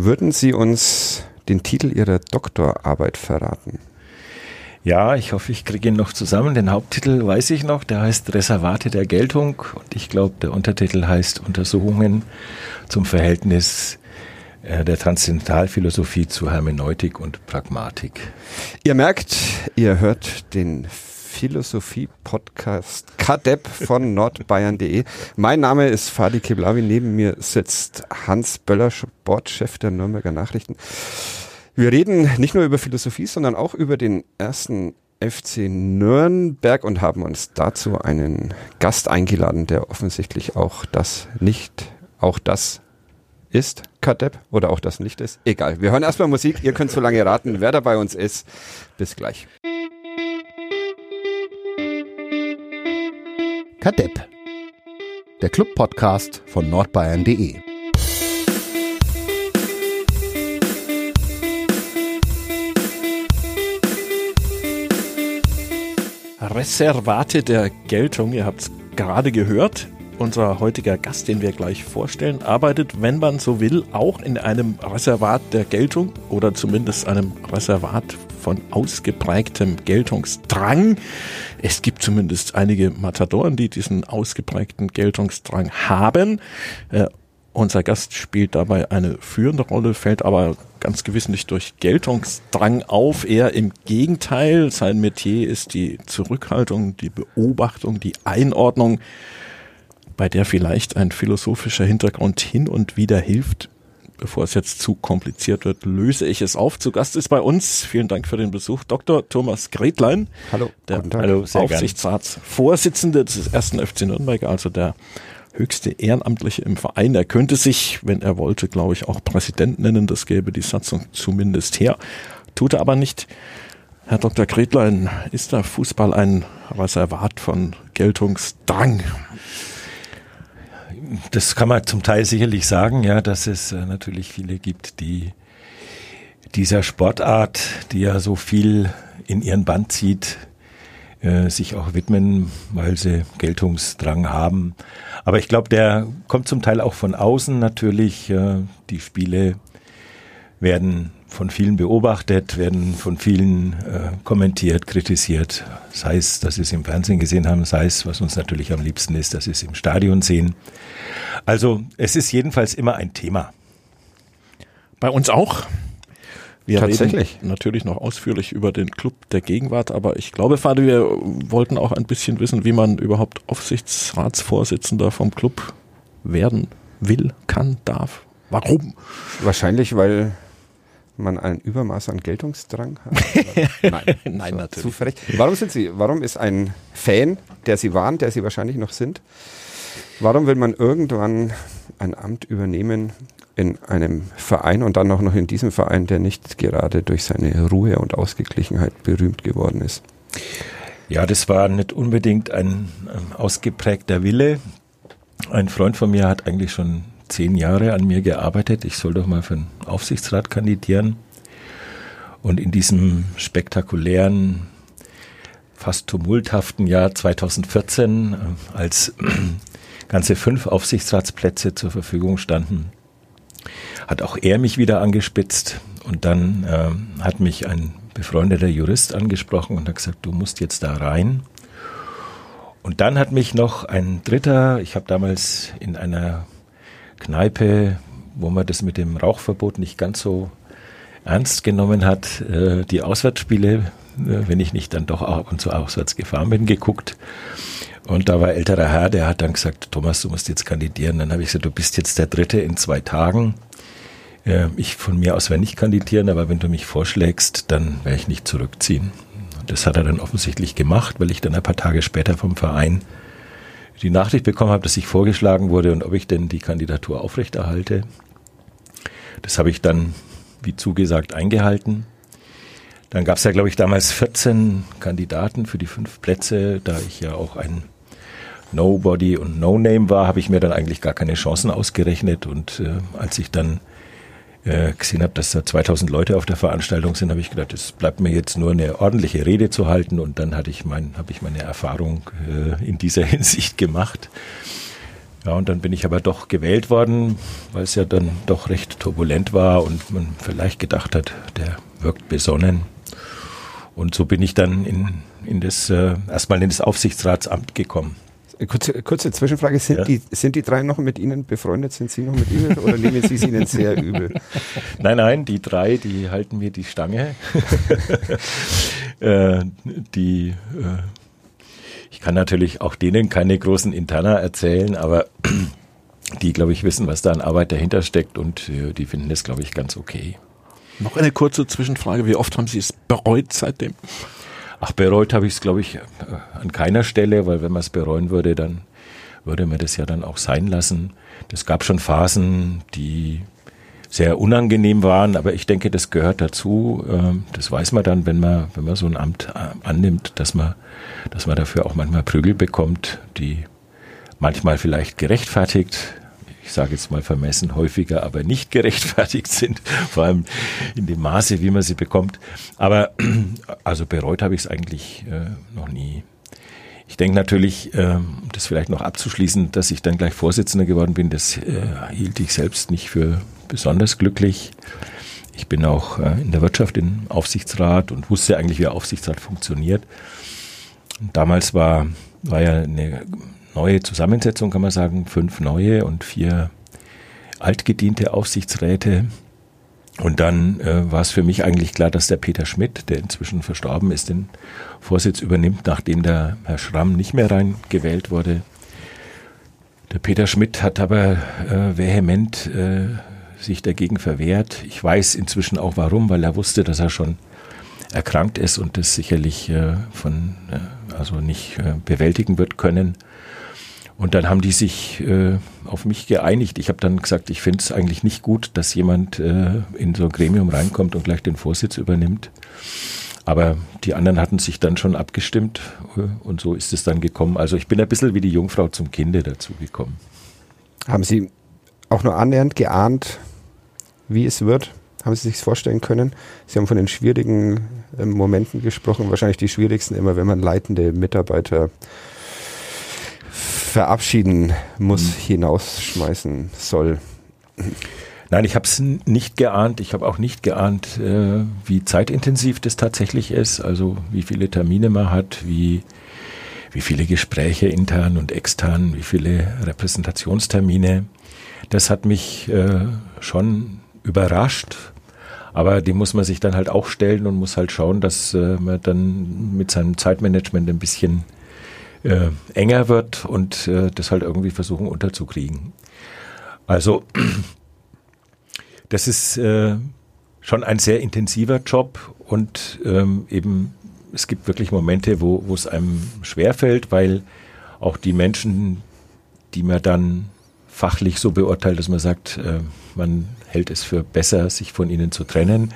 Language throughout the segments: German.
Würden Sie uns den Titel Ihrer Doktorarbeit verraten? Ja, ich hoffe, ich kriege ihn noch zusammen. Den Haupttitel weiß ich noch, der heißt Reservate der Geltung und ich glaube, der Untertitel heißt Untersuchungen zum Verhältnis äh, der Transzendentalphilosophie zu Hermeneutik und Pragmatik. Ihr merkt, ihr hört den Philosophie-Podcast KADEP von nordbayern.de. Mein Name ist Fadi Kiblavi. Neben mir sitzt Hans Böller, Sportchef der Nürnberger Nachrichten. Wir reden nicht nur über Philosophie, sondern auch über den ersten FC Nürnberg und haben uns dazu einen Gast eingeladen, der offensichtlich auch das nicht, auch das ist Kadepp oder auch das nicht ist. Egal. Wir hören erstmal Musik. Ihr könnt so lange raten, wer da bei uns ist. Bis gleich. Kadepp. Der Club-Podcast von nordbayern.de. Reservate der Geltung, ihr habt es gerade gehört, unser heutiger Gast, den wir gleich vorstellen, arbeitet, wenn man so will, auch in einem Reservat der Geltung oder zumindest einem Reservat von ausgeprägtem Geltungsdrang. Es gibt zumindest einige Matadoren, die diesen ausgeprägten Geltungsdrang haben. Äh, unser Gast spielt dabei eine führende Rolle, fällt aber ganz gewiss nicht durch Geltungsdrang auf, eher im Gegenteil. Sein Metier ist die Zurückhaltung, die Beobachtung, die Einordnung bei der vielleicht ein philosophischer Hintergrund hin und wieder hilft. Bevor es jetzt zu kompliziert wird, löse ich es auf. Zu Gast ist bei uns, vielen Dank für den Besuch, Dr. Thomas Gretlein. Hallo, der Hallo, Aufsichtsratsvorsitzende des ersten FC Nürnberg, also der höchste Ehrenamtliche im Verein. Er könnte sich, wenn er wollte, glaube ich, auch Präsident nennen. Das gäbe die Satzung zumindest her. Tut er aber nicht. Herr Dr. Gretlein, ist der Fußball ein Reservat von Geltungsdrang? Das kann man zum Teil sicherlich sagen, ja, dass es äh, natürlich viele gibt, die dieser Sportart, die ja so viel in ihren Band zieht, äh, sich auch widmen, weil sie Geltungsdrang haben. Aber ich glaube, der kommt zum Teil auch von außen natürlich. Die Spiele werden von vielen beobachtet, werden von vielen äh, kommentiert, kritisiert. Sei es, dass sie es im Fernsehen gesehen haben, sei es, was uns natürlich am liebsten ist, dass sie es im Stadion sehen. Also es ist jedenfalls immer ein Thema. Bei uns auch. Wir Tatsächlich. reden natürlich noch ausführlich über den Club der Gegenwart, aber ich glaube, Fadi, wir wollten auch ein bisschen wissen, wie man überhaupt Aufsichtsratsvorsitzender vom Club werden will, kann, darf. Warum? Wahrscheinlich, weil man ein Übermaß an Geltungsdrang hat? Nein, Nein so, natürlich. Zufällig. Warum sind Sie, warum ist ein Fan, der Sie waren, der Sie wahrscheinlich noch sind, warum will man irgendwann ein Amt übernehmen in einem Verein und dann auch noch in diesem Verein, der nicht gerade durch seine Ruhe und Ausgeglichenheit berühmt geworden ist? Ja, das war nicht unbedingt ein ausgeprägter Wille. Ein Freund von mir hat eigentlich schon zehn Jahre an mir gearbeitet. Ich soll doch mal für den Aufsichtsrat kandidieren. Und in diesem spektakulären, fast tumulthaften Jahr 2014, äh, als ganze fünf Aufsichtsratsplätze zur Verfügung standen, hat auch er mich wieder angespitzt. Und dann äh, hat mich ein befreundeter Jurist angesprochen und hat gesagt, du musst jetzt da rein. Und dann hat mich noch ein dritter, ich habe damals in einer Kneipe, wo man das mit dem Rauchverbot nicht ganz so ernst genommen hat, äh, die Auswärtsspiele, äh, wenn ich nicht dann doch ab und zu auswärts gefahren bin, geguckt. Und da war älterer Herr, der hat dann gesagt, Thomas, du musst jetzt kandidieren. Dann habe ich gesagt, du bist jetzt der Dritte in zwei Tagen. Äh, ich von mir aus werde nicht kandidieren, aber wenn du mich vorschlägst, dann werde ich nicht zurückziehen. Das hat er dann offensichtlich gemacht, weil ich dann ein paar Tage später vom Verein die Nachricht bekommen habe, dass ich vorgeschlagen wurde und ob ich denn die Kandidatur aufrechterhalte. Das habe ich dann, wie zugesagt, eingehalten. Dann gab es ja, glaube ich, damals 14 Kandidaten für die fünf Plätze. Da ich ja auch ein Nobody und No Name war, habe ich mir dann eigentlich gar keine Chancen ausgerechnet. Und äh, als ich dann äh, gesehen habe, dass da 2000 Leute auf der Veranstaltung sind, habe ich gedacht, es bleibt mir jetzt nur eine ordentliche Rede zu halten und dann hatte ich mein, habe ich meine Erfahrung äh, in dieser Hinsicht gemacht. Ja, und dann bin ich aber doch gewählt worden, weil es ja dann doch recht turbulent war und man vielleicht gedacht hat, der wirkt besonnen. Und so bin ich dann in, in das, äh, erstmal in das Aufsichtsratsamt gekommen. Kurze, kurze Zwischenfrage, sind, ja. die, sind die drei noch mit Ihnen befreundet? Sind Sie noch mit Ihnen oder nehmen Sie es Ihnen sehr übel? Nein, nein, die drei, die halten mir die Stange. äh, die, äh, ich kann natürlich auch denen keine großen Interna erzählen, aber die, glaube ich, wissen, was da an Arbeit dahinter steckt und äh, die finden das, glaube ich, ganz okay. Noch eine kurze Zwischenfrage. Wie oft haben Sie es bereut seitdem? Ach, bereut habe ich es, glaube ich, äh, an keiner Stelle, weil wenn man es bereuen würde, dann würde man das ja dann auch sein lassen. Es gab schon Phasen, die sehr unangenehm waren, aber ich denke, das gehört dazu. Ähm, das weiß man dann, wenn man, wenn man so ein Amt äh, annimmt, dass man, dass man dafür auch manchmal Prügel bekommt, die manchmal vielleicht gerechtfertigt, ich sage jetzt mal vermessen, häufiger aber nicht gerechtfertigt sind, vor allem in dem Maße, wie man sie bekommt. Aber also bereut habe ich es eigentlich äh, noch nie. Ich denke natürlich, äh, das vielleicht noch abzuschließen, dass ich dann gleich Vorsitzender geworden bin, das äh, hielt ich selbst nicht für besonders glücklich. Ich bin auch äh, in der Wirtschaft im Aufsichtsrat und wusste eigentlich, wie der Aufsichtsrat funktioniert. Und damals war, war ja eine neue Zusammensetzung, kann man sagen, fünf neue und vier altgediente Aufsichtsräte. Und dann äh, war es für mich eigentlich klar, dass der Peter Schmidt, der inzwischen verstorben ist, den Vorsitz übernimmt, nachdem der Herr Schramm nicht mehr reingewählt wurde. Der Peter Schmidt hat aber äh, vehement äh, sich dagegen verwehrt. Ich weiß inzwischen auch warum, weil er wusste, dass er schon erkrankt ist und das sicherlich äh, von äh, also nicht äh, bewältigen wird können. Und dann haben die sich äh, auf mich geeinigt. Ich habe dann gesagt, ich finde es eigentlich nicht gut, dass jemand äh, in so ein Gremium reinkommt und gleich den Vorsitz übernimmt. Aber die anderen hatten sich dann schon abgestimmt äh, und so ist es dann gekommen. Also ich bin ein bisschen wie die Jungfrau zum Kinde dazu gekommen. Haben Sie auch nur annähernd geahnt, wie es wird? Haben Sie sich vorstellen können? Sie haben von den schwierigen äh, Momenten gesprochen, wahrscheinlich die schwierigsten immer, wenn man leitende Mitarbeiter verabschieden muss, mhm. hinausschmeißen soll. Nein, ich habe es nicht geahnt. Ich habe auch nicht geahnt, äh, wie zeitintensiv das tatsächlich ist. Also wie viele Termine man hat, wie, wie viele Gespräche intern und extern, wie viele Repräsentationstermine. Das hat mich äh, schon überrascht. Aber die muss man sich dann halt auch stellen und muss halt schauen, dass äh, man dann mit seinem Zeitmanagement ein bisschen äh, enger wird und äh, das halt irgendwie versuchen unterzukriegen. Also das ist äh, schon ein sehr intensiver Job und ähm, eben es gibt wirklich Momente, wo, es einem schwerfällt, weil auch die Menschen, die man dann fachlich so beurteilt, dass man sagt, äh, man hält es für besser, sich von ihnen zu trennen,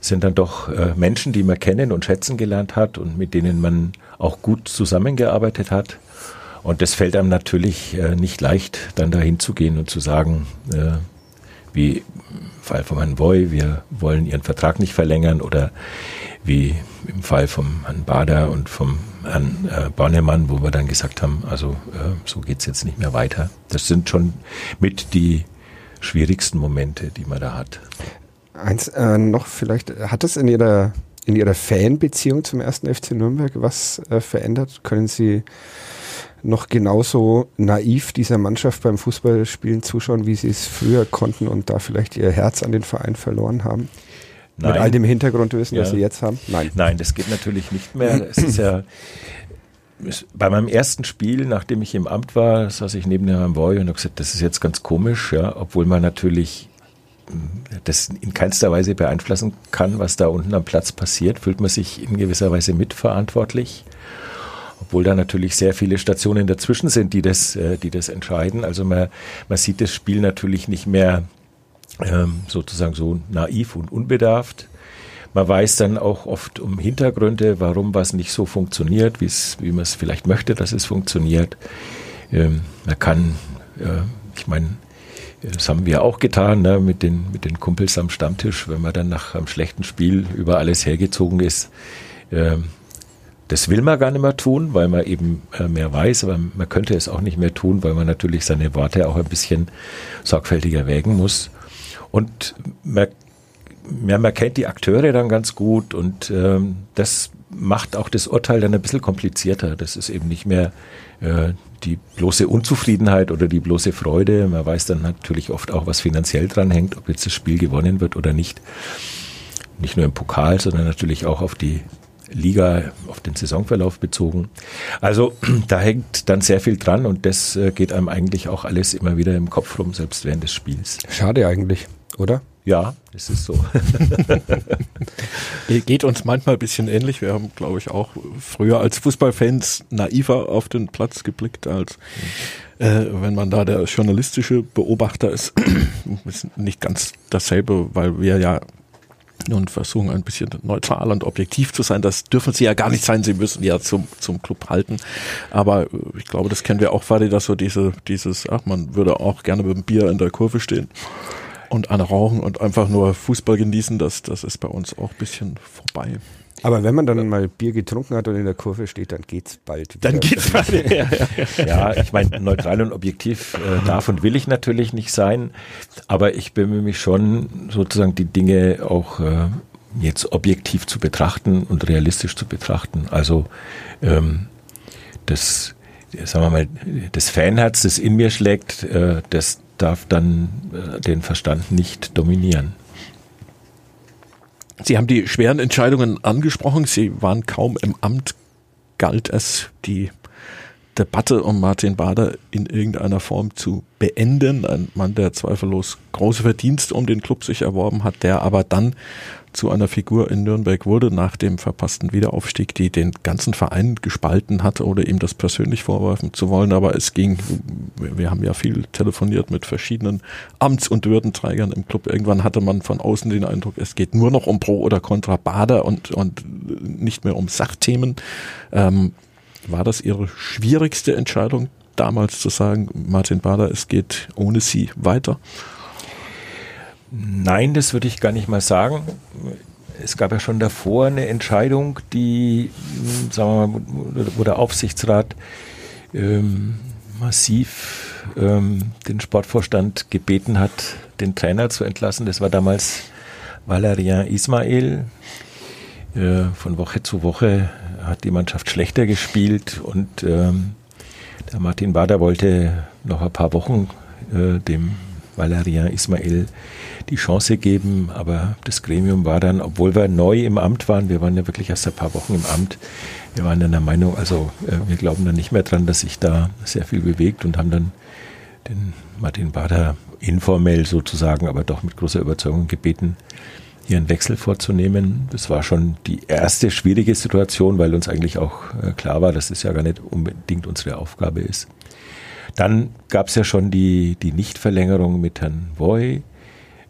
sind dann doch äh, Menschen, die man kennen und schätzen gelernt hat und mit denen man auch gut zusammengearbeitet hat. Und das fällt einem natürlich äh, nicht leicht, dann dahin zu gehen und zu sagen, äh, wie im Fall von Herrn Boy, wir wollen Ihren Vertrag nicht verlängern oder wie im Fall vom Herrn Bader und vom Herrn äh, Bornemann, wo wir dann gesagt haben, also äh, so geht's jetzt nicht mehr weiter. Das sind schon mit die schwierigsten Momente, die man da hat. Eins äh, noch vielleicht, hat es in Ihrer, in Ihrer Fanbeziehung zum ersten FC Nürnberg was äh, verändert? Können Sie noch genauso naiv dieser Mannschaft beim Fußballspielen zuschauen, wie Sie es früher konnten und da vielleicht Ihr Herz an den Verein verloren haben? Nein. Mit all dem Hintergrundwissen, ja. das Sie jetzt haben? Nein. Nein, das geht natürlich nicht mehr. es ist ja bei meinem ersten Spiel, nachdem ich im Amt war, saß ich neben Herrn Boy und habe gesagt, das ist jetzt ganz komisch, ja, obwohl man natürlich das in keinster Weise beeinflussen kann, was da unten am Platz passiert, fühlt man sich in gewisser Weise mitverantwortlich. Obwohl da natürlich sehr viele Stationen dazwischen sind, die das, äh, die das entscheiden. Also man, man sieht das Spiel natürlich nicht mehr ähm, sozusagen so naiv und unbedarft. Man weiß dann auch oft um Hintergründe, warum was nicht so funktioniert, wie man es vielleicht möchte, dass es funktioniert. Ähm, man kann, äh, ich meine, das haben wir auch getan, ne, mit, den, mit den Kumpels am Stammtisch, wenn man dann nach einem schlechten Spiel über alles hergezogen ist. Äh, Das will man gar nicht mehr tun, weil man eben äh, mehr weiß, aber man könnte es auch nicht mehr tun, weil man natürlich seine Worte auch ein bisschen sorgfältiger wägen muss. Und man, ja, man kennt die Akteure dann ganz gut und ähm, das macht auch das Urteil dann ein bisschen komplizierter. Das ist eben nicht mehr äh, die bloße Unzufriedenheit oder die bloße Freude. Man weiß dann natürlich oft auch, was finanziell dran hängt, ob jetzt das Spiel gewonnen wird oder nicht. Nicht nur im Pokal, sondern natürlich auch auf die Liga, auf den Saisonverlauf bezogen. Also da hängt dann sehr viel dran und das äh, geht einem eigentlich auch alles immer wieder im Kopf rum, selbst während des Spiels. Schade eigentlich, oder? Ja, es ist so. Geht uns manchmal ein bisschen ähnlich. Wir haben, glaube ich, auch früher als Fußballfans naiver auf den Platz geblickt, als äh, wenn man da der journalistische Beobachter ist. ist nicht ganz dasselbe, weil wir ja nun versuchen ein bisschen neutral und objektiv zu sein. Das dürfen sie ja gar nicht sein. Sie müssen ja zum, zum Club halten. Aber äh, ich glaube, das kennen wir auch, Fadi, dass so diese, dieses, ach, man würde auch gerne mit dem Bier in der Kurve stehen und an Rauchen und einfach nur Fußball genießen, das, das ist bei uns auch ein bisschen vorbei. Aber wenn man dann mal Bier getrunken hat und in der Kurve steht, dann geht's bald wieder. Dann geht's bald. ja, ja. ja, ich meine, neutral und objektiv äh, darf und will ich natürlich nicht sein, aber ich bemühe mich schon, sozusagen die Dinge auch äh, jetzt objektiv zu betrachten und realistisch zu betrachten. Also ähm, das, sagen wir mal, das Fanherz, das in mir schlägt, äh, das darf dann äh, den Verstand nicht dominieren. Sie haben die schweren Entscheidungen angesprochen. Sie waren kaum im Amt. Galt es, die Debatte um Martin Bader in irgendeiner Form zu beenden. Ein Mann, der zweifellos große Verdienste um den Club sich erworben hat, der aber dann zu einer Figur in Nürnberg wurde nach dem verpassten Wiederaufstieg, die den ganzen Verein gespalten hatte oder ihm das persönlich vorwerfen zu wollen. Aber es ging, wir haben ja viel telefoniert mit verschiedenen Amts- und Würdenträgern im Club. Irgendwann hatte man von außen den Eindruck, es geht nur noch um Pro oder Contra Bader und, und nicht mehr um Sachthemen. Ähm, war das Ihre schwierigste Entscheidung damals zu sagen, Martin Bader, es geht ohne Sie weiter? Nein, das würde ich gar nicht mal sagen. Es gab ja schon davor eine Entscheidung, die, sagen wir mal, wo der Aufsichtsrat ähm, massiv ähm, den Sportvorstand gebeten hat, den Trainer zu entlassen. Das war damals Valerian Ismail. Äh, von Woche zu Woche hat die Mannschaft schlechter gespielt und ähm, der Martin Bader wollte noch ein paar Wochen äh, dem Valerian Ismail die Chance geben, aber das Gremium war dann, obwohl wir neu im Amt waren, wir waren ja wirklich erst ein paar Wochen im Amt, wir waren dann der Meinung, also äh, wir glauben dann nicht mehr dran, dass sich da sehr viel bewegt und haben dann den Martin Bader informell sozusagen, aber doch mit großer Überzeugung gebeten, hier einen Wechsel vorzunehmen. Das war schon die erste schwierige Situation, weil uns eigentlich auch äh, klar war, dass es ja gar nicht unbedingt unsere Aufgabe ist. Dann gab es ja schon die, die Nichtverlängerung mit Herrn Voy.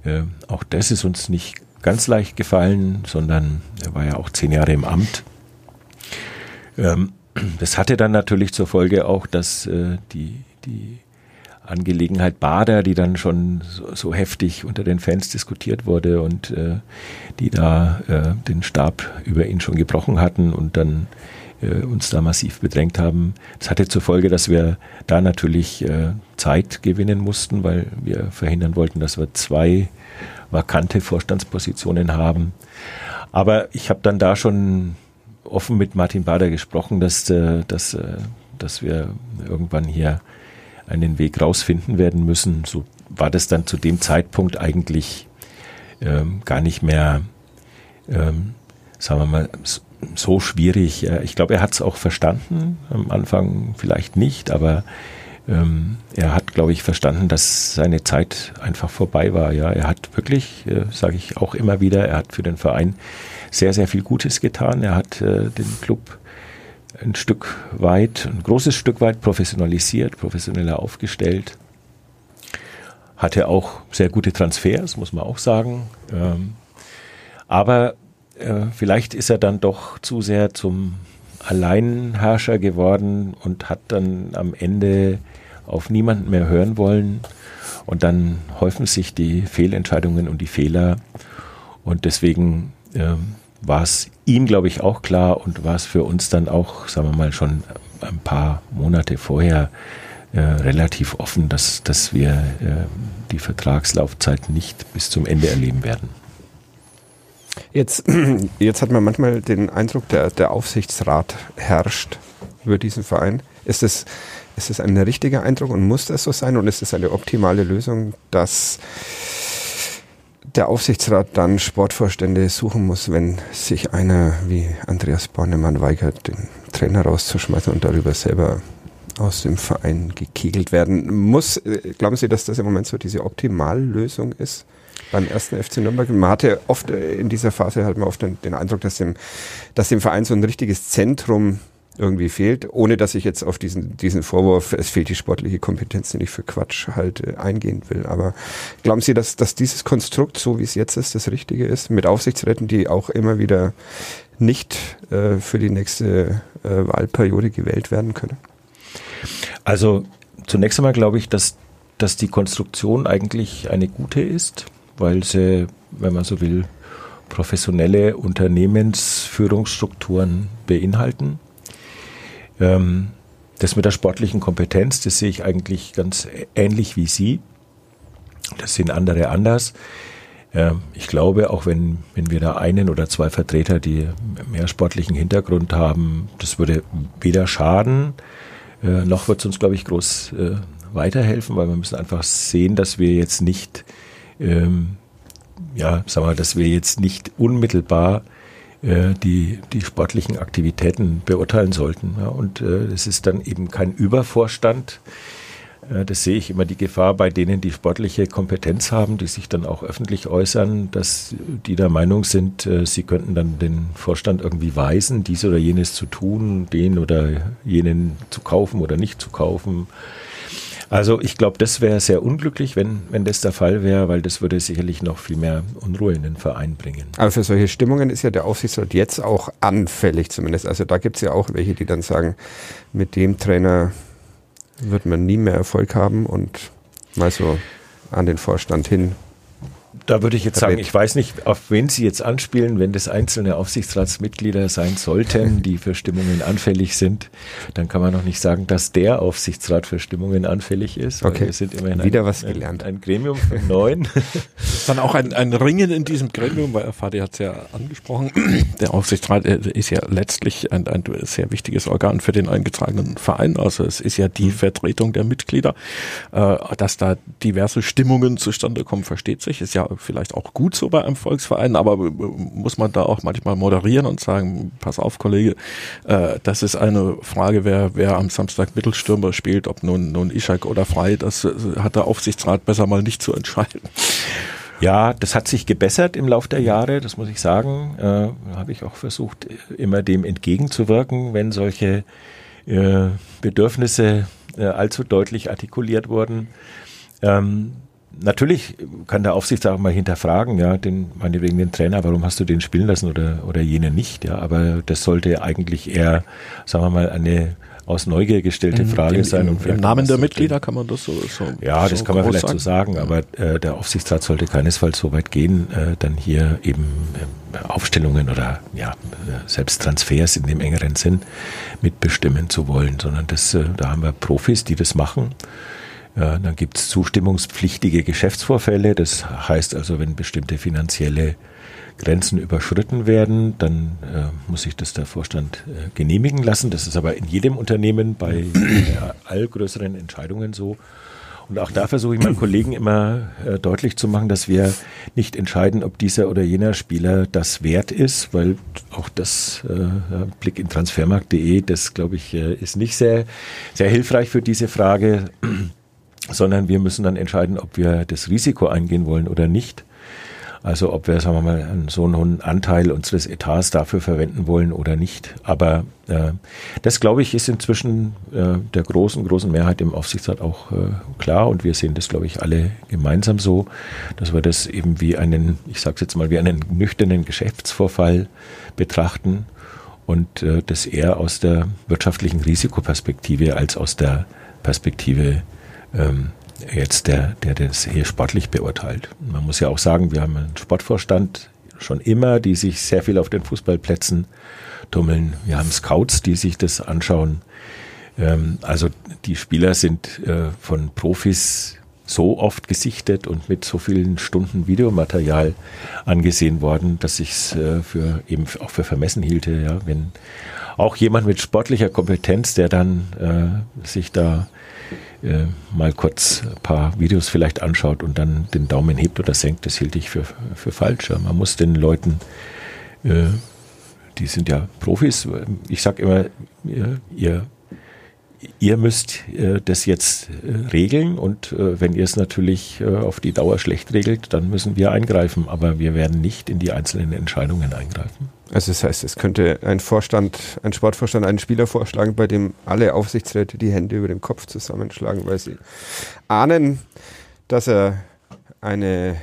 Äh, auch das ist uns nicht ganz leicht gefallen, sondern er war ja auch zehn Jahre im Amt. Ähm, das hatte dann natürlich zur Folge auch, dass äh, die, die Angelegenheit Bader, die dann schon so, so, heftig unter den Fans diskutiert wurde und äh, die da äh, den Stab über ihn schon gebrochen hatten und dann äh, uns da massiv bedrängt haben. Das hatte zur Folge, dass wir da natürlich äh, Zeit gewinnen mussten, weil wir verhindern wollten, dass wir zwei vakante Vorstandspositionen haben. Aber ich habe dann da schon offen mit Martin Bader gesprochen, dass, äh, dass, dass wir irgendwann hier einen Weg rausfinden werden müssen. So war das dann zu dem Zeitpunkt eigentlich ähm, gar nicht mehr, ähm, sagen wir mal, so schwierig. Ich glaube, er hat es auch verstanden. Am Anfang vielleicht nicht, aber ähm, er hat, glaube ich, verstanden, dass seine Zeit einfach vorbei war. Ja, er hat wirklich, äh, sage ich auch immer wieder, er hat für den Verein sehr, sehr viel Gutes getan. Er hat äh, den Club ein Stück weit, ein großes Stück weit professionalisiert, professioneller aufgestellt. Hatte auch sehr gute Transfers, muss man auch sagen. Ähm, aber äh, vielleicht ist er dann doch zu sehr zum Alleinherrscher geworden und hat dann am Ende auf niemanden mehr hören wollen. Und dann häufen sich die Fehlentscheidungen und die Fehler. Und deswegen äh, war es ihm, glaube ich, auch klar und war es für uns dann auch, sagen wir mal, schon ein paar Monate vorher äh, relativ offen, dass, dass wir äh, die Vertragslaufzeit nicht bis zum Ende erleben werden. Jetzt, jetzt hat man manchmal den Eindruck, der, der Aufsichtsrat herrscht über diesen Verein. Ist es, ist es ein richtiger Eindruck und muss das so sein? Und ist es eine optimale Lösung, dass der Aufsichtsrat dann Sportvorstände suchen muss, wenn sich einer wie Andreas Bornemann weigert, den Trainer rauszuschmeißen und darüber selber aus dem Verein gekegelt werden muss. Äh, glauben Sie, dass das im Moment so diese Optimallösung ist? Beim ersten FC Nürnberg. Man hatte oft äh, in dieser Phase halt mal oft den, den Eindruck, dass dem, dass dem Verein so ein richtiges Zentrum irgendwie fehlt, ohne dass ich jetzt auf diesen, diesen Vorwurf, es fehlt die sportliche Kompetenz, den ich für Quatsch halt äh, eingehen will. Aber glauben Sie, dass, dass dieses Konstrukt, so wie es jetzt ist, das Richtige ist, mit Aufsichtsräten, die auch immer wieder nicht äh, für die nächste äh, Wahlperiode gewählt werden können? Also zunächst einmal glaube ich, dass, dass die Konstruktion eigentlich eine gute ist, weil sie, wenn man so will, professionelle Unternehmensführungsstrukturen beinhalten. Ähm, das mit der sportlichen Kompetenz, das sehe ich eigentlich ganz ähnlich wie Sie. Das sehen andere anders. Ähm, ich glaube, auch wenn, wenn wir da einen oder zwei Vertreter, die mehr sportlichen Hintergrund haben, das würde weder schaden, äh, noch wird es uns, glaube ich, groß äh, weiterhelfen, weil wir müssen einfach sehen, dass wir jetzt nicht, ähm, ja, sagen wir, dass wir jetzt nicht unmittelbar äh, die, die sportlichen Aktivitäten beurteilen sollten. Und äh, es ist dann eben kein Übervorstand. Äh, das sehe ich immer die Gefahr bei denen, die sportliche Kompetenz haben, die sich dann auch öffentlich äußern, dass die der Meinung sind, sie könnten dann den Vorstand irgendwie weisen, dies oder jenes zu tun, den oder jenen zu kaufen oder nicht zu kaufen. Also ich glaube, das wäre sehr unglücklich, wenn, wenn das der Fall wäre, weil das würde sicherlich noch viel mehr Unruhe in den Verein bringen. Aber für solche Stimmungen ist ja der Aufsichtsrat jetzt auch anfällig zumindest. Also da gibt es ja auch welche, die dann sagen, mit dem Trainer wird man nie mehr Erfolg haben und mal so an den Vorstand hin da würde ich jetzt sagen, ich weiß nicht, auf wen Sie jetzt anspielen, wenn das einzelne Aufsichtsratsmitglieder sein sollten, die für Stimmungen anfällig sind, dann kann man noch nicht sagen, dass der Aufsichtsrat für Stimmungen anfällig ist. Okay. Wir sind immerhin Wieder ein, was gelernt. Ein, ein Gremium von neun. Das ist dann auch ein, ein Ringen in diesem Gremium, weil Fadi hat es ja angesprochen. Der Aufsichtsrat äh, ist ja letztlich ein, ein sehr wichtiges Organ für den eingetragenen Verein. Also es ist ja die mhm. Vertretung der Mitglieder. Äh, dass da diverse Stimmungen zustande kommen, versteht sich. Ist ja vielleicht auch gut so bei einem Volksverein, aber muss man da auch manchmal moderieren und sagen, pass auf, Kollege, äh, das ist eine Frage, wer, wer am Samstag Mittelstürmer spielt, ob nun, nun Ishak oder Frei, das äh, hat der Aufsichtsrat besser mal nicht zu entscheiden. Ja, das hat sich gebessert im Laufe der Jahre, das muss ich sagen. Äh, Habe ich auch versucht, immer dem entgegenzuwirken, wenn solche äh, Bedürfnisse äh, allzu deutlich artikuliert wurden. Ähm, natürlich kann der Aufsichtsrat mal hinterfragen, ja, den, meinetwegen den Trainer, warum hast du den spielen lassen oder, oder jene nicht, ja, aber das sollte eigentlich eher, sagen wir mal, eine aus Neugier gestellte mhm. Frage Im, sein. Und Im Namen der Mitglieder kann man das so, so Ja, das so kann man vielleicht sagen. so sagen, aber äh, der Aufsichtsrat sollte keinesfalls so weit gehen, äh, dann hier eben äh, Aufstellungen oder ja, äh, selbst Transfers in dem engeren Sinn mitbestimmen zu wollen, sondern das, äh, da haben wir Profis, die das machen. Ja, dann gibt es zustimmungspflichtige Geschäftsvorfälle. Das heißt also, wenn bestimmte finanzielle Grenzen überschritten werden, dann äh, muss sich das der Vorstand äh, genehmigen lassen. Das ist aber in jedem Unternehmen bei äh, all größeren Entscheidungen so. Und auch da versuche ich meinen Kollegen immer äh, deutlich zu machen, dass wir nicht entscheiden, ob dieser oder jener Spieler das wert ist, weil auch das äh, Blick in transfermarkt.de, das glaube ich, äh, ist nicht sehr, sehr hilfreich für diese Frage sondern wir müssen dann entscheiden, ob wir das Risiko eingehen wollen oder nicht. Also ob wir, sagen wir mal, so einen hohen Anteil unseres Etats dafür verwenden wollen oder nicht. Aber äh, das, glaube ich, ist inzwischen äh, der großen, großen Mehrheit im Aufsichtsrat auch äh, klar. Und wir sehen das, glaube ich, alle gemeinsam so, dass wir das eben wie einen, ich sage jetzt mal, wie einen nüchternen Geschäftsvorfall betrachten und äh, das eher aus der wirtschaftlichen Risikoperspektive als aus der Perspektive ähm, jetzt der, der das hier sportlich beurteilt. Man muss ja auch sagen, wir haben einen Sportvorstand, schon immer, die sich sehr viel auf den Fußballplätzen tummeln. Wir haben Scouts, die sich das anschauen. Ähm, also die Spieler sind äh, von Profis so oft gesichtet und mit so vielen Stunden Videomaterial angesehen worden, dass ich es äh, für eben auch für vermessen hielte, ja, wenn auch jemand mit sportlicher Kompetenz, der dann äh, sich da äh, mal kurz ein paar Videos vielleicht anschaut und dann den Daumen hebt oder senkt, das hielt ich für, für falsch. Man muss den Leuten, äh, die sind ja Profis, ich sage immer, ihr, ihr müsst äh, das jetzt äh, regeln und äh, wenn ihr es natürlich auf die Dauer schlecht regelt, dann müssen wir eingreifen, aber wir werden nicht in die einzelnen Entscheidungen eingreifen. Also das heißt, es könnte ein Vorstand, ein Sportvorstand einen Spieler vorschlagen, bei dem alle Aufsichtsräte die Hände über dem Kopf zusammenschlagen, weil sie ahnen, dass er eine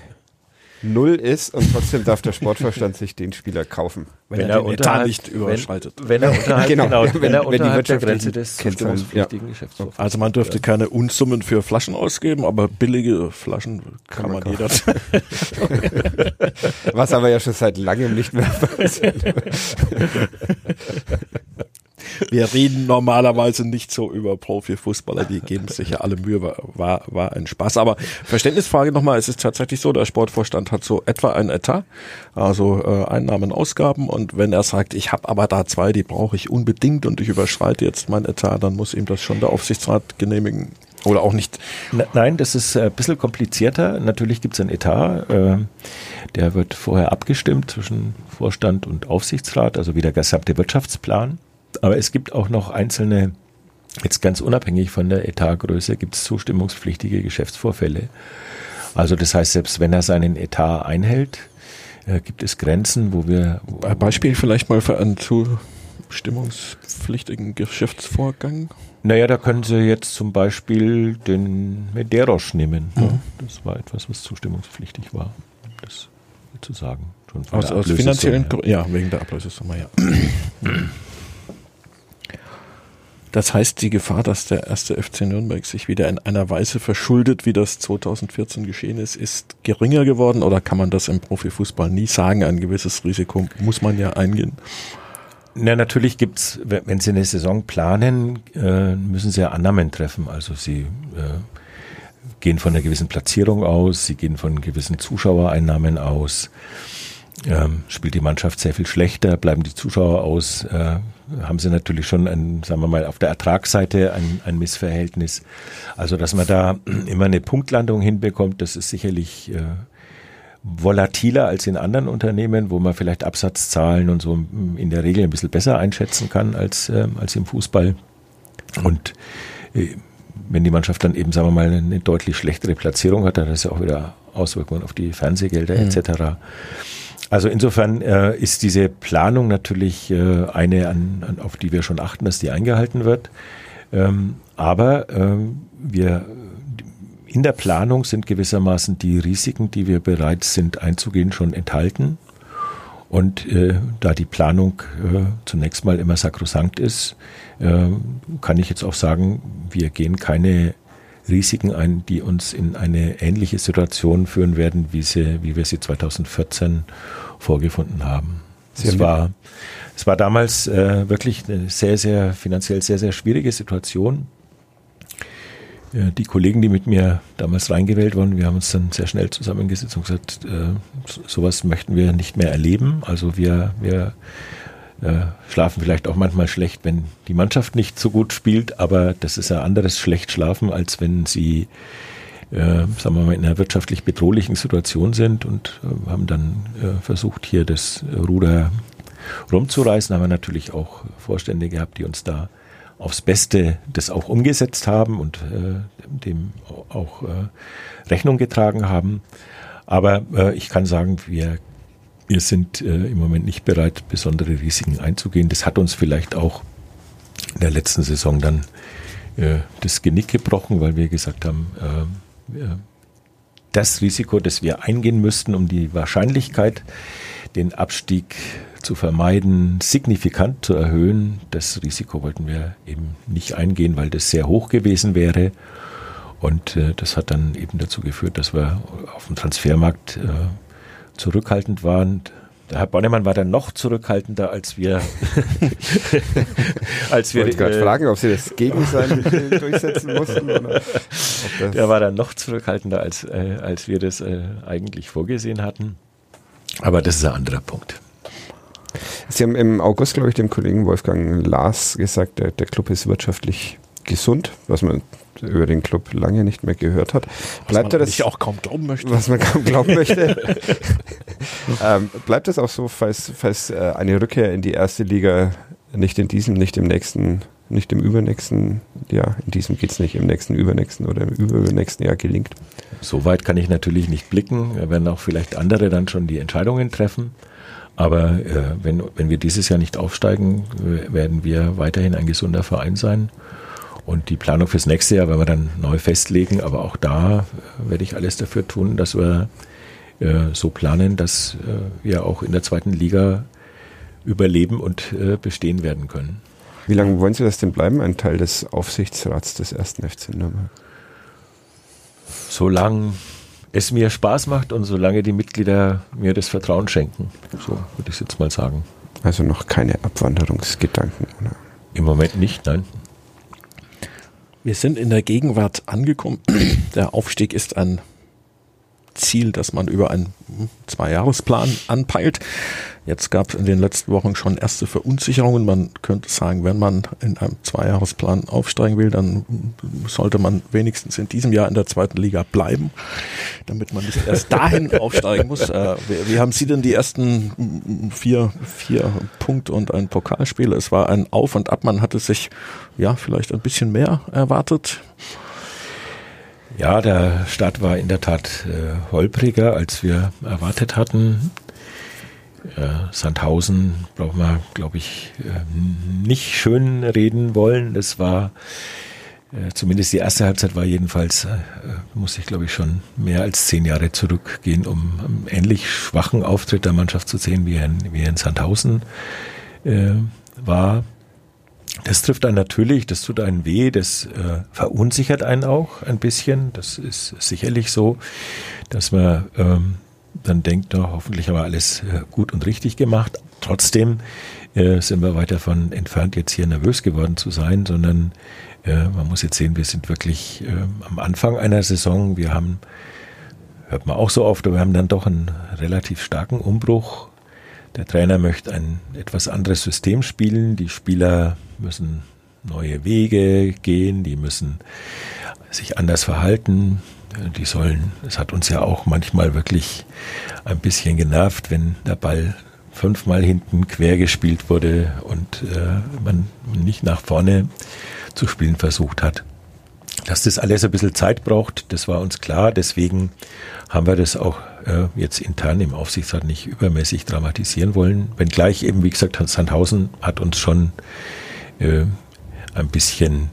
Null ist und trotzdem darf der Sportvorstand sich den Spieler kaufen. Wenn, wenn er den Etat nicht überschreitet. Wenn, wenn er unterhalb, genau, genau, wenn, wenn er wenn die unterhalb der Grenze des zustimmungspflichtigen Geschäftsvorfangs. Also man dürfte keine Unsummen für Flaschen ausgeben, aber billige Flaschen kann, Kann man, man jeder. Was aber ja schon seit langem nicht mehr passiert. Wir reden normalerweise nicht so über Profifußballer, die geben sich ja alle Mühe, war, war, war ein Spaß. Aber Verständnisfrage nochmal, es ist tatsächlich so, der Sportvorstand hat so etwa ein Etat, also äh, Einnahmen, Ausgaben und wenn er sagt, ich habe aber da zwei, die brauche ich unbedingt und ich überschreite jetzt mein Etat, dann muss ihm das schon der Aufsichtsrat genehmigen. Oder auch nicht. Ne- Nein, das ist ein bisschen komplizierter. Natürlich gibt es einen Etat, äh, der wird vorher abgestimmt zwischen Vorstand und Aufsichtsrat, also wie der gesamte Wirtschaftsplan. Aber es gibt auch noch einzelne, jetzt ganz unabhängig von der Etatgröße, gibt es zustimmungspflichtige Geschäftsvorfälle. Also das heißt, selbst wenn er seinen Etat einhält, äh, gibt es Grenzen, wo wir... Wo, Beispiel vielleicht mal für einen zustimmungspflichtigen Geschäftsvorgang. Naja, da können Sie jetzt zum Beispiel den Medeiros nehmen. Ja, Mhm. das war etwas, was zustimmungspflichtig war. Das zu sagen. Aus, aus finanziellen. Gründen. Ja, wegen der Ablösesumme, ja. Das heißt, die Gefahr, dass der erste FC Nürnberg sich wieder in einer Weise verschuldet, wie das 2014 geschehen ist, ist geringer geworden oder kann man das im Profifußball nie sagen? Ein gewisses Risiko muss man ja eingehen. Na, natürlich gibt's, wenn wenn Sie eine Saison planen, äh, müssen Sie ja Annahmen treffen. Also Sie äh, gehen von einer gewissen Platzierung aus, Sie gehen von gewissen Zuschauereinnahmen aus. Ähm, spielt die Mannschaft sehr viel schlechter, bleiben die Zuschauer aus, äh, haben sie natürlich schon ein, sagen wir mal, auf der Ertragsseite ein, ein Missverhältnis. Also, dass man da immer eine Punktlandung hinbekommt, das ist sicherlich äh, volatiler als in anderen Unternehmen, wo man vielleicht Absatzzahlen und so in der Regel ein bisschen besser einschätzen kann als, ähm, als im Fußball. Und äh, wenn die Mannschaft dann eben, sagen wir mal, eine deutlich schlechtere Platzierung hat, dann hat das ja auch wieder Auswirkungen auf die Fernsehgelder Mhm. etc. Also insofern äh, ist diese Planung natürlich äh, eine, an, an, auf die wir schon achten, dass die eingehalten wird. Ähm, aber ähm, wir in der Planung sind gewissermaßen die Risiken, die wir bereit sind einzugehen, schon enthalten. Und äh, da die Planung äh, zunächst mal immer sakrosankt ist, äh, kann ich jetzt auch sagen, wir gehen keine Risiken ein, die uns in eine ähnliche Situation führen werden, wie, sie, wie wir sie 2014 vorgefunden haben. Es war, es war damals äh, wirklich eine sehr, sehr finanziell sehr, sehr schwierige Situation. Äh, Die Kollegen, die mit mir damals reingewählt wurden, wir haben uns dann sehr schnell zusammengesetzt und gesagt, äh, so- sowas möchten wir nicht mehr erleben. Also wir, wir äh, schlafen vielleicht auch manchmal schlecht, wenn die Mannschaft nicht so gut spielt, aber das ist ein anderes schlecht schlafen, als wenn sie, äh, sagen wir mal, in einer wirtschaftlich bedrohlichen Situation sind und äh, haben dann äh, versucht, hier das Ruder rumzureißen, haben wir natürlich auch Vorstände gehabt, die uns da aufs Beste das auch umgesetzt haben und äh, dem auch Rechnung getragen haben. Aber ich kann sagen, wir, wir sind äh, im Moment nicht bereit, besondere Risiken einzugehen. Das hat uns vielleicht auch in der letzten Saison dann äh, das Genick gebrochen, weil wir gesagt haben, äh, das Risiko, das wir eingehen müssten, um die Wahrscheinlichkeit, den Abstieg zu vermeiden, signifikant zu erhöhen, das Risiko wollten wir eben nicht eingehen, weil das sehr hoch gewesen wäre. Und äh, das hat dann eben dazu geführt, dass wir auf dem Transfermarkt äh, zurückhaltend waren. Der Herr Bonnemann war dann noch zurückhaltender, als wir. als wir Ich wollte gerade äh, fragen, ob Sie das gegen sein Willen durchsetzen mussten. Oder Der war dann noch zurückhaltender, als, äh, als wir das äh, eigentlich vorgesehen hatten. Aber das ist ein anderer Punkt. Sie haben im August, glaube ich, dem Kollegen Wolfgang Lars gesagt, der, der Club ist wirtschaftlich gesund, was man über den Club lange nicht mehr gehört hat. Bleibt was man das, auch kaum glauben möchte. was man kaum glauben möchte? ähm, bleibt das auch so, falls, falls äh, eine Rückkehr in die erste Liga nicht in diesem, nicht im nächsten, nicht im übernächsten Jahr, in diesem geht's nicht, im nächsten, übernächsten oder im übernächsten Jahr gelingt? So weit kann ich natürlich nicht blicken. Da werden auch vielleicht andere dann schon die Entscheidungen treffen. Aber äh, wenn, wenn wir dieses Jahr nicht aufsteigen, werden wir weiterhin ein gesunder Verein sein. Und die Planung fürs nächste Jahr werden wir dann neu festlegen. Aber auch da äh, werde ich alles dafür tun, dass wir äh, so planen, dass äh, wir auch in der zweiten Liga überleben und äh, bestehen werden können. Wie lange wollen Sie das denn bleiben, ein Teil des Aufsichtsrats des ersten FC Nürnberg? Solange es mir Spaß macht und solange die Mitglieder mir das Vertrauen schenken. So würde ich es jetzt mal sagen. Also noch keine Abwanderungsgedanken, oder? Im Moment nicht, nein. Wir sind in der Gegenwart angekommen. Der Aufstieg ist ein Ziel, das man über einen hm, Zweijahresplan anpeilt. Jetzt gab es in den letzten Wochen schon erste Verunsicherungen. Man könnte sagen, wenn man in einem Zweijahresplan aufsteigen will, dann hm, sollte man wenigstens in diesem Jahr in der zweiten Liga bleiben, damit man nicht erst dahin aufsteigen muss. Äh, wie, wie haben Sie denn die ersten hm, vier, vier Punkte und ein Pokalspiel? Es war ein Auf und Ab. Man hatte sich ja vielleicht ein bisschen mehr erwartet. Ja, der Start war in der Tat äh, holpriger, als wir erwartet hatten. Äh, Sandhausen braucht man, glaube ich, äh, nicht schön reden wollen. Das war äh, zumindest die erste Halbzeit war jedenfalls, äh, muss ich glaube ich schon mehr als zehn Jahre zurückgehen, um einen ähnlich schwachen Auftritt der Mannschaft zu sehen, wie in, wie er in Sandhausen äh, war. Das trifft einen natürlich, das tut einen weh, das äh, verunsichert einen auch ein bisschen. Das ist sicherlich so, dass man ähm, dann denkt, oh, hoffentlich haben wir alles äh, gut und richtig gemacht. Trotzdem äh, sind wir weit davon entfernt, jetzt hier nervös geworden zu sein, sondern äh, man muss jetzt sehen, wir sind wirklich äh, am Anfang einer Saison. Wir haben, hört man auch so oft, aber wir haben dann doch einen relativ starken Umbruch. Der Trainer möchte ein etwas anderes System spielen. Die Spieler müssen neue Wege gehen, die müssen sich anders verhalten. Die sollen, es hat uns ja auch manchmal wirklich ein bisschen genervt, wenn der Ball fünfmal hinten quer gespielt wurde und äh, man nicht nach vorne zu spielen versucht hat. Dass das alles ein bisschen Zeit braucht, das war uns klar. Deswegen haben wir das auch äh, jetzt intern im Aufsichtsrat nicht übermäßig dramatisieren wollen. Wenngleich eben, wie gesagt, Sandhausen hat uns schon äh, ein bisschen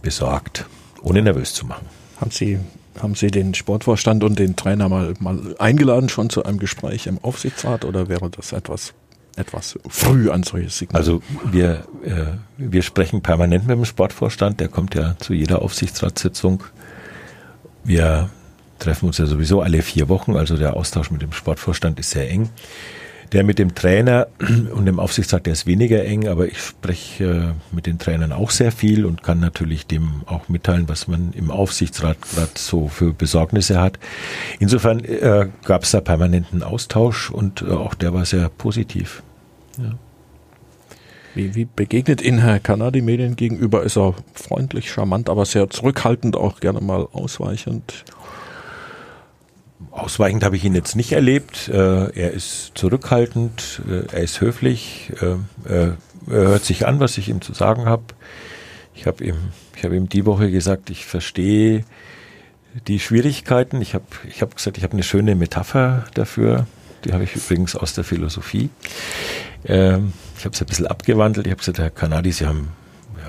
besorgt, ohne nervös zu machen. Haben Sie, haben Sie den Sportvorstand und den Trainer mal, mal eingeladen schon zu einem Gespräch im Aufsichtsrat oder wäre das etwas, etwas früh an solches Signal? Also wir, äh, wir sprechen permanent mit dem Sportvorstand, der kommt ja zu jeder Aufsichtsratssitzung. Wir treffen uns ja sowieso alle vier Wochen, also der Austausch mit dem Sportvorstand ist sehr eng. Der mit dem Trainer und dem Aufsichtsrat, der ist weniger eng, aber ich spreche äh, mit den Trainern auch sehr viel und kann natürlich dem auch mitteilen, was man im Aufsichtsrat gerade so für Besorgnisse hat. Insofern äh, gab es da permanenten Austausch und äh, auch der war sehr positiv. Ja. Wie, wie begegnet Ihnen Herr Kanadi Medien gegenüber? Ist er freundlich, charmant, aber sehr zurückhaltend, auch gerne mal ausweichend? Ausweichend habe ich ihn jetzt nicht erlebt. Äh, er ist zurückhaltend, äh, er ist höflich, äh, er hört sich an, was ich ihm zu sagen habe. Ich habe ihm, ich habe ihm die Woche gesagt, ich verstehe die Schwierigkeiten. Ich habe, ich habe gesagt, ich habe eine schöne Metapher dafür. Die habe ich übrigens aus der Philosophie. Ähm, ich habe es ein bisschen abgewandelt. Ich habe gesagt, Herr Kanadi, Sie haben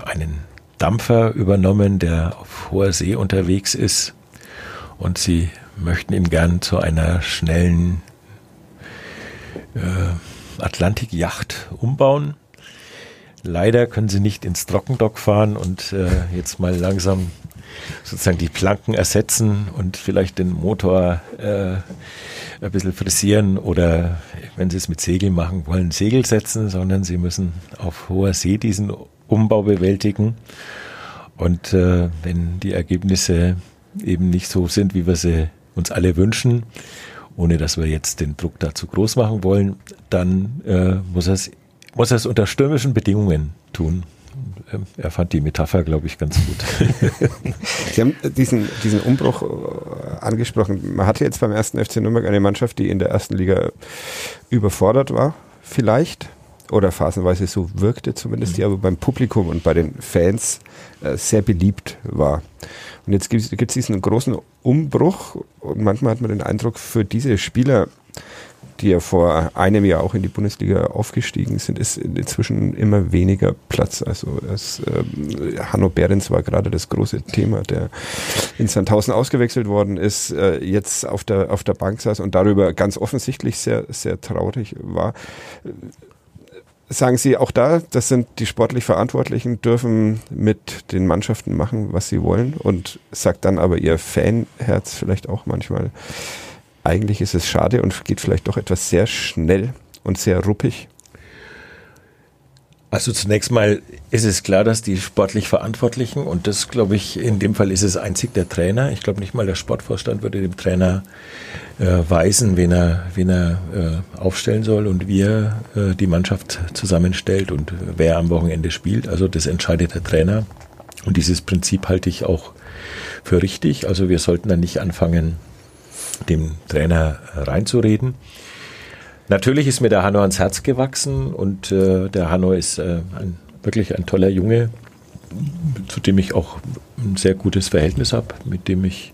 einen Dampfer übernommen, der auf hoher See unterwegs ist und Sie möchten ihn gern zu einer schnellen äh, Atlantikjacht umbauen. Leider können sie nicht ins Trockendock fahren und äh, jetzt mal langsam sozusagen die Planken ersetzen und vielleicht den Motor äh, ein bisschen frisieren oder wenn sie es mit Segeln machen wollen, Segel setzen, sondern sie müssen auf hoher See diesen Umbau bewältigen. Und äh, wenn die Ergebnisse eben nicht so sind, wie wir sie uns alle wünschen, ohne dass wir jetzt den Druck dazu groß machen wollen, dann äh, muss er es muss er es unter stürmischen Bedingungen tun. Ähm, er fand die Metapher, glaube ich, ganz gut. Sie haben diesen, diesen Umbruch äh, angesprochen. Man hatte jetzt beim ersten FC Nürnberg eine Mannschaft, die in der ersten Liga überfordert war, vielleicht oder phasenweise so wirkte zumindest, die aber beim Publikum und bei den Fans äh, sehr beliebt war. Und jetzt gibt es diesen großen Umbruch und manchmal hat man den Eindruck, für diese Spieler, die ja vor einem Jahr auch in die Bundesliga aufgestiegen sind, ist inzwischen immer weniger Platz. Also es, äh, Hanno Behrens war gerade das große Thema, der in Sandhausen ausgewechselt worden ist, äh, jetzt auf der, auf der Bank saß und darüber ganz offensichtlich sehr, sehr traurig war sagen Sie auch da, das sind die sportlich Verantwortlichen, dürfen mit den Mannschaften machen, was sie wollen und sagt dann aber Ihr Fanherz vielleicht auch manchmal, eigentlich ist es schade und geht vielleicht doch etwas sehr schnell und sehr ruppig. Also zunächst mal ist es klar, dass die sportlich Verantwortlichen, und das glaube ich, in dem Fall ist es einzig der Trainer, ich glaube nicht mal der Sportvorstand würde dem Trainer äh, weisen, wen er, wen er äh, aufstellen soll und wie er äh, die Mannschaft zusammenstellt und wer am Wochenende spielt. Also das entscheidet der Trainer. Und dieses Prinzip halte ich auch für richtig. Also wir sollten dann nicht anfangen, dem Trainer reinzureden. Natürlich ist mir der Hanno ans Herz gewachsen und äh, der Hanno ist äh, ein, wirklich ein toller Junge, zu dem ich auch ein sehr gutes Verhältnis habe, mit dem ich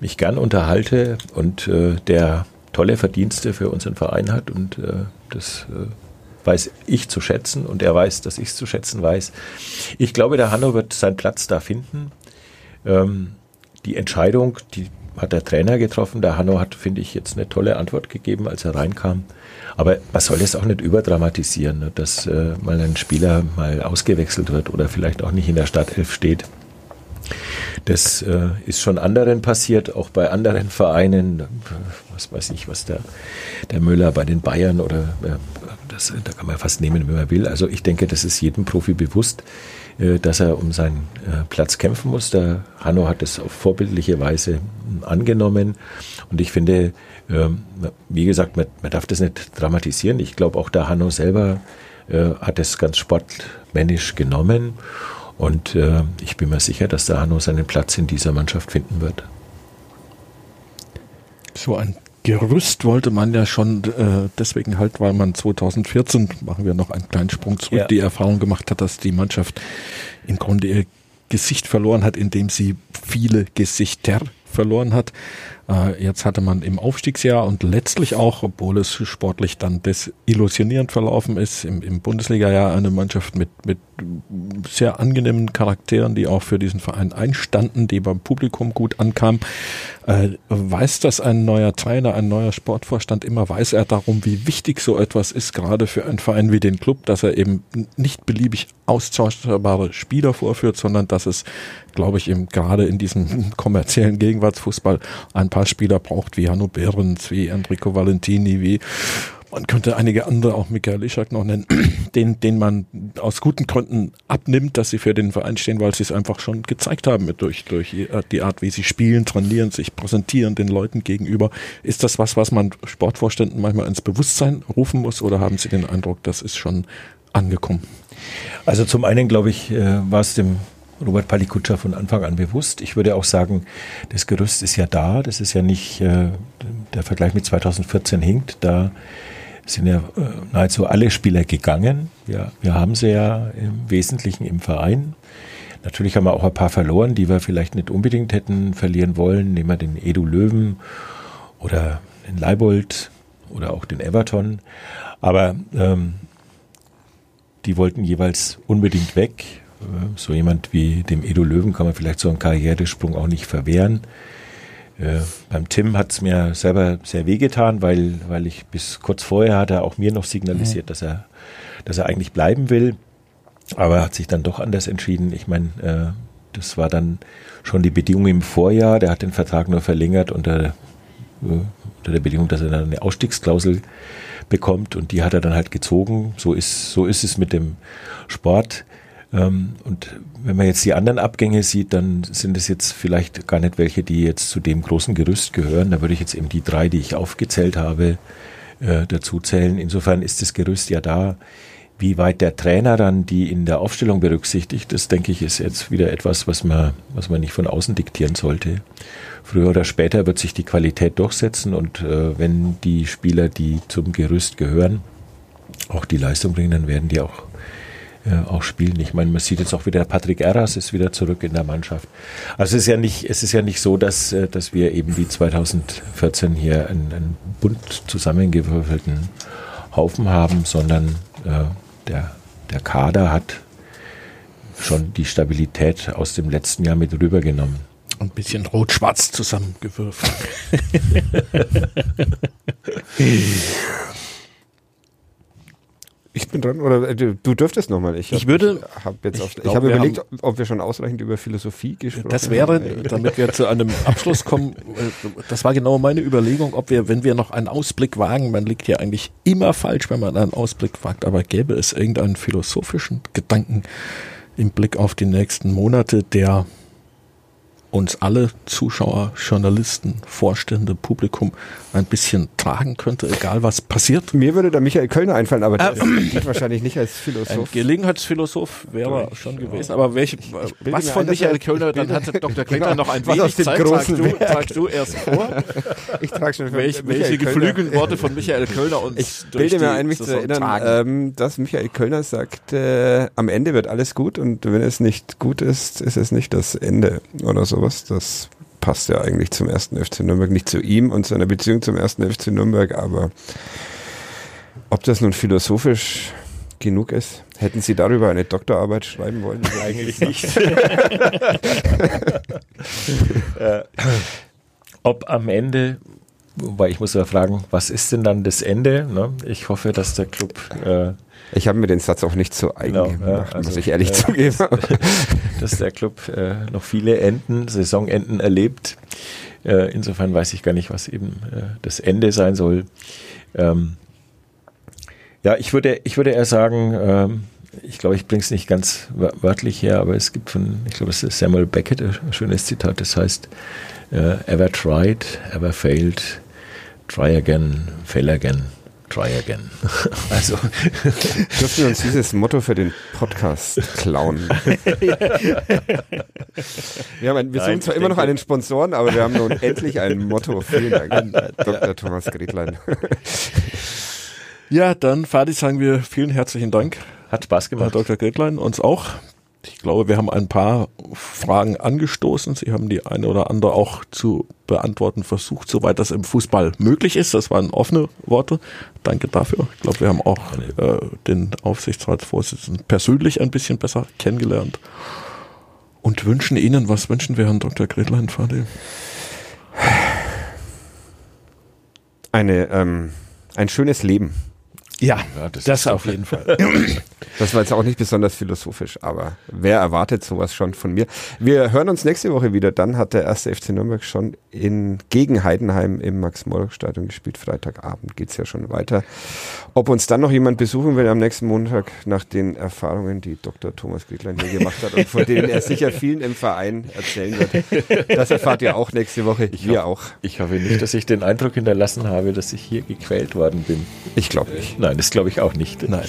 mich gern unterhalte und äh, der tolle Verdienste für unseren Verein hat und äh, das äh, weiß ich zu schätzen und er weiß, dass ich es zu schätzen weiß. Ich glaube, der Hanno wird seinen Platz da finden. Ähm, die Entscheidung, die hat der Trainer getroffen. Der Hanno hat, finde ich, jetzt eine tolle Antwort gegeben, als er reinkam. Aber man soll es auch nicht überdramatisieren, ne, dass äh, mal ein Spieler mal ausgewechselt wird oder vielleicht auch nicht in der Startelf steht. Das äh, ist schon anderen passiert, auch bei anderen Vereinen. Was weiß ich, was der, der Müller bei den Bayern oder äh, das, da kann man fast nehmen, wenn man will. Also ich denke, das ist jedem Profi bewusst. Äh, dass er um seinen äh, Platz kämpfen muss. Der Hanno hat es auf vorbildliche Weise hm, angenommen. Und ich finde, ähm, wie gesagt, man, darf das nicht dramatisieren. Ich glaube, auch der Hanno selber äh, hat es ganz sportmännisch genommen. Und ich bin mir sicher, dass der Hanno seinen Platz in dieser Mannschaft finden wird. So ein Gerüst wollte man ja schon äh, deswegen halt, weil man 2014, machen wir noch einen kleinen Sprung zurück, ja. die Erfahrung gemacht hat, dass die Mannschaft im Grunde ihr Gesicht verloren hat, indem sie viele Gesichter verloren hat. Äh, jetzt hatte man im Aufstiegsjahr und letztlich auch, obwohl es sportlich dann desillusionierend verlaufen ist, im, im Bundesliga-Jahr eine Mannschaft mit, mit sehr angenehmen Charakteren, die auch für diesen Verein einstanden, die beim Publikum gut ankamen. Äh, weiß das ein neuer Trainer, ein neuer Sportvorstand immer? Weiß er darum, wie wichtig so etwas ist, gerade für einen Verein wie den Club, dass er eben nicht beliebig austauschbare Spieler vorführt, sondern dass es, glaube ich, eben gerade in diesem kommerziellen Gegenwartsfußball ein paar Spieler braucht, wie Hanno Behrens, wie Enrico Valentini, wie man könnte einige andere, auch Michael Ischak noch nennen, den, den man aus guten Gründen abnimmt, dass sie für den Verein stehen, weil sie es einfach schon gezeigt haben durch, durch die Art, wie sie spielen, trainieren, sich präsentieren den Leuten gegenüber. Ist das was, was man Sportvorständen manchmal ins Bewusstsein rufen muss oder haben Sie den Eindruck, das ist schon angekommen? Also zum einen, glaube ich, äh, war es dem Robert Palikutscher von Anfang an bewusst. Ich würde auch sagen, das Gerüst ist ja da. Das ist ja nicht, äh, der Vergleich mit 2014 hinkt. Da sind ja äh, nahezu alle Spieler gegangen. Wir, wir haben sie ja im Wesentlichen im Verein. Natürlich haben wir auch ein paar verloren, die wir vielleicht nicht unbedingt hätten verlieren wollen. Nehmen wir den Edu Löwen oder den Leibold oder auch den Everton. Aber ähm, die wollten jeweils unbedingt weg. Äh, so jemand wie dem Edu Löwen kann man vielleicht so einen Karrieresprung auch nicht verwehren. Äh, beim Tim hat es mir selber sehr wehgetan, weil, weil ich bis kurz vorher hat er auch mir noch signalisiert, mhm. dass er, dass er eigentlich bleiben will. Aber er hat sich dann doch anders entschieden. Ich meine, äh, das war dann schon die Bedingung im Vorjahr. Der hat den Vertrag nur verlängert unter unter der Bedingung, dass er dann eine Ausstiegsklausel bekommt und die hat er dann halt gezogen. So ist, so ist es mit dem Sport. Ähm, und wenn man jetzt die anderen Abgänge sieht, dann sind es jetzt vielleicht gar nicht welche, die jetzt zu dem großen Gerüst gehören. Da würde ich jetzt eben die drei, die ich aufgezählt habe, äh, dazu zählen. Insofern ist das Gerüst ja da. Wie weit der Trainer dann die in der Aufstellung berücksichtigt, das denke ich ist jetzt wieder etwas, was man, was man nicht von außen diktieren sollte. Früher oder später wird sich die Qualität durchsetzen und äh, wenn die Spieler, die zum Gerüst gehören, auch die Leistung bringen, dann werden die auch äh, auch spielen. Ich meine, man sieht jetzt auch wieder, Patrick Erras ist wieder zurück in der Mannschaft. Also es ist ja nicht, es ist ja nicht so, dass, äh, dass wir eben wie 2014 hier einen, einen bunt zusammengewürfelten Haufen haben, sondern äh, der, der Kader hat schon die Stabilität aus dem letzten Jahr mit rübergenommen. Ein bisschen rot-schwarz zusammengewürfelt. Ich bin dran, oder äh, du, du dürftest nochmal. Ich, ich würde, jetzt ich auf, ich glaub, habe überlegt, haben- ob wir schon ausreichend über Philosophie gesprochen Das wäre, haben. damit wir zu einem Abschluss kommen, äh, das war genau meine Überlegung, ob wir, wenn wir noch einen Ausblick wagen, man liegt ja eigentlich immer falsch, wenn man einen Ausblick wagt, aber gäbe es irgendeinen philosophischen Gedanken im Blick auf die nächsten Monate, der uns alle Zuschauer, Journalisten, Vorstände, Publikum ein bisschen tragen könnte, egal was passiert. Mir würde der Michael Kölner einfallen, aber der ist wahrscheinlich nicht als Ein Philosoph. Gelegenheitsphilosoph wäre er schon gewesen. Aber welche, was von ein, Michael er- Kölner, dann hatte Dr. Kletter Genau, noch ein wenig aus dem Zeit. Tragst großen du, Werk. tragst du erst vor, Ich trage schon für welche, Michael welche geflügelten Worte von Michael Kölner uns Ich durch bilde mir ein, mich zu erinnern, ähm, dass Michael Kölner sagt, äh, am Ende wird alles gut und wenn es nicht gut ist, ist es nicht das Ende oder sowas. Das passt ja eigentlich zum ersten FC Nürnberg, nicht zu ihm und seiner Beziehung zum ersten FC Nürnberg, aber ob das nun philosophisch genug ist, hätten Sie darüber eine Doktorarbeit schreiben wollen? Eigentlich nicht. äh, ob am Ende, wobei ich muss ja fragen, was ist denn dann das Ende? Ne? Ich hoffe, dass der Club äh, Ich habe mir den Satz auch nicht so eigen Genau, gemacht, ja, also, muss ich ehrlich äh, zugeben. dass der Club äh, noch viele Enden, Saisonenden erlebt. Äh, insofern weiß ich gar nicht, was eben äh, das Ende sein soll. Ähm, ja, ich würde, ich würde eher sagen, ähm, ich glaube, ich bringe es nicht ganz wör- wörtlich her, aber es gibt von, ich glaube, es ist Samuel Beckett, ein schönes Zitat, das heißt, äh, ever tried, ever failed, try again, fail again, try again. also, Dürfen wir uns dieses Motto für den Podcast klauen? wir haben ein, wir Nein, suchen zwar immer noch einen Sponsoren, aber wir haben nun endlich ein Motto. Vielen Dank, Dr. Thomas Gretlein. Ja, dann, Fadi, sagen wir vielen herzlichen Dank, hat Spaß Herr gemacht. Dr. Gretlein, uns auch. Ich glaube, wir haben ein paar Fragen angestoßen. Sie haben die eine oder andere auch zu beantworten versucht, soweit das im Fußball möglich ist. Das waren offene Worte. Danke dafür. Ich glaube, wir haben auch äh, den Aufsichtsratsvorsitzenden persönlich ein bisschen besser kennengelernt. Und wünschen Ihnen, was wünschen wir Herrn Dr. Gretlein, Fadi? Eine, ähm, ein schönes Leben. Ja, Ja, das das auf jeden Fall. Das war jetzt auch nicht besonders philosophisch, aber wer erwartet sowas schon von mir? Wir hören uns nächste Woche wieder. Dann hat der erste FC Nürnberg schon in, gegen Heidenheim im Max-Morlock-Stadion gespielt. Freitagabend geht's ja schon weiter. Ob uns dann noch jemand besuchen will am nächsten Montag nach den Erfahrungen, die Dr. Thomas Gretlein hier gemacht hat und von denen er sicher vielen im Verein erzählen wird, das erfahrt ihr auch nächste Woche. wir auch. Ich hoffe nicht, dass ich den Eindruck hinterlassen habe, dass ich hier gequält worden bin. Ich glaube nicht. Nein, das glaube ich auch nicht. Nein.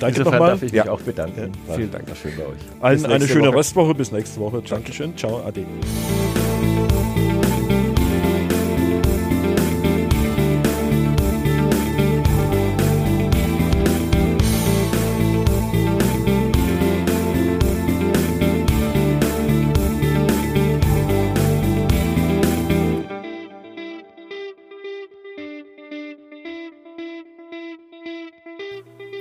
Danke Insofern nochmal. darf ich mich Ja. auch bedanken. War, vielen Dank. Schön bei euch. Allen eine schöne Woche. Restwoche. Bis nächste Woche. Dankeschön. Ciao. Ade.